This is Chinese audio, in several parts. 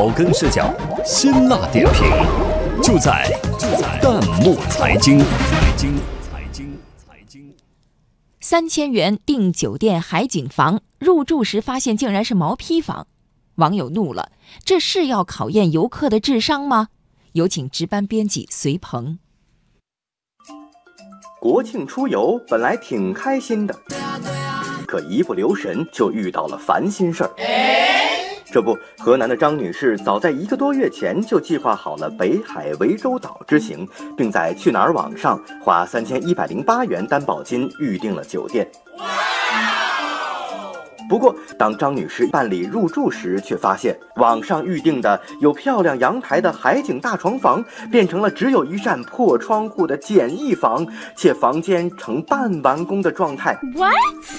草根视角，辛辣点评，就在就在弹幕财经。财经财经财经。三千元订酒店海景房，入住时发现竟然是毛坯房，网友怒了，这是要考验游客的智商吗？有请值班编辑隋鹏。国庆出游本来挺开心的，可一不留神就遇到了烦心事儿。这不，河南的张女士早在一个多月前就计划好了北海涠洲岛之行，并在去哪儿网上花三千一百零八元担保金预订了酒店。不过，当张女士办理入住时，却发现网上预定的有漂亮阳台的海景大床房，变成了只有一扇破窗户的简易房，且房间呈半完工的状态。What？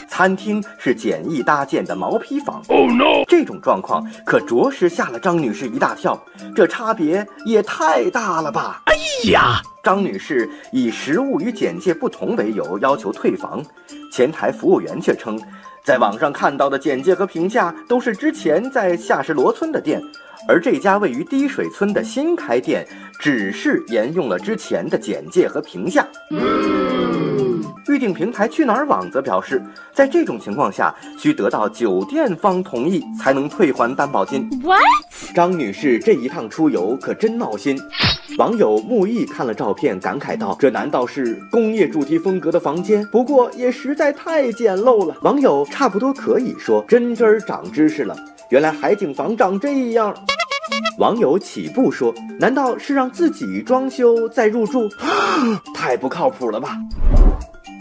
餐厅是简易搭建的毛坯房。Oh no！这种状况可着实吓了张女士一大跳，这差别也太大了吧！哎呀，张女士以实物与简介不同为由要求退房，前台服务员却称。在网上看到的简介和评价都是之前在夏石罗村的店，而这家位于滴水村的新开店，只是沿用了之前的简介和评价。预订平台去哪儿网则表示，在这种情况下，需得到酒店方同意才能退还担保金。What？张女士这一趟出游可真闹心。网友木易看了照片，感慨道：“这难道是工业主题风格的房间？不过也实在太简陋了。”网友差不多可以说真真儿长知识了，原来海景房长这样。网友起步说：“难道是让自己装修再入住？太不靠谱了吧！”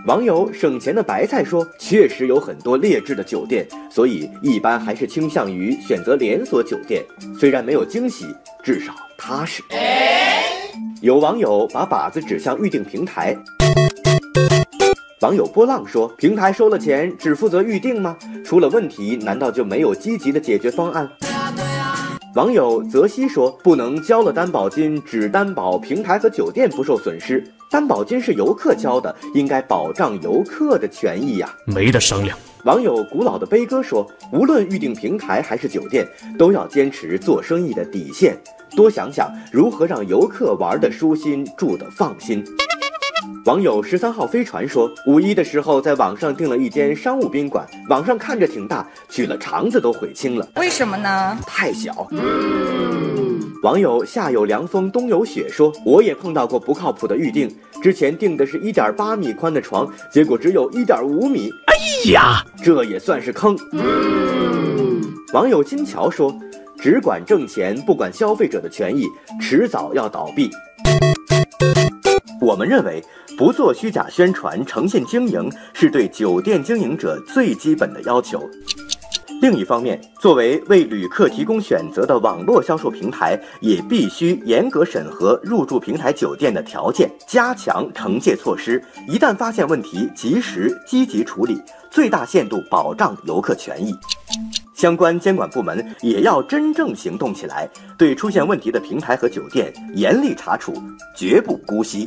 网友省钱的白菜说：“确实有很多劣质的酒店，所以一般还是倾向于选择连锁酒店。虽然没有惊喜，至少踏实。”有网友把靶子指向预订平台。网友波浪说：“平台收了钱，只负责预订吗？出了问题，难道就没有积极的解决方案？”网友泽西说：“不能交了担保金，只担保平台和酒店不受损失。担保金是游客交的，应该保障游客的权益呀，没得商量。”网友古老的悲歌说：“无论预订平台还是酒店，都要坚持做生意的底线，多想想如何让游客玩得舒心，住得放心。”网友十三号飞船说，五一的时候在网上订了一间商务宾馆，网上看着挺大，去了肠子都悔青了。为什么呢？太小。网友夏有凉风冬有雪说，我也碰到过不靠谱的预定，之前订的是一点八米宽的床，结果只有一点五米。哎呀，这也算是坑。网友金桥说，只管挣钱，不管消费者的权益，迟早要倒闭。我们认为，不做虚假宣传，诚信经营是对酒店经营者最基本的要求。另一方面，作为为旅客提供选择的网络销售平台，也必须严格审核入住平台酒店的条件，加强惩戒措施。一旦发现问题，及时积极处理，最大限度保障游客权益。相关监管部门也要真正行动起来，对出现问题的平台和酒店严厉查处，绝不姑息。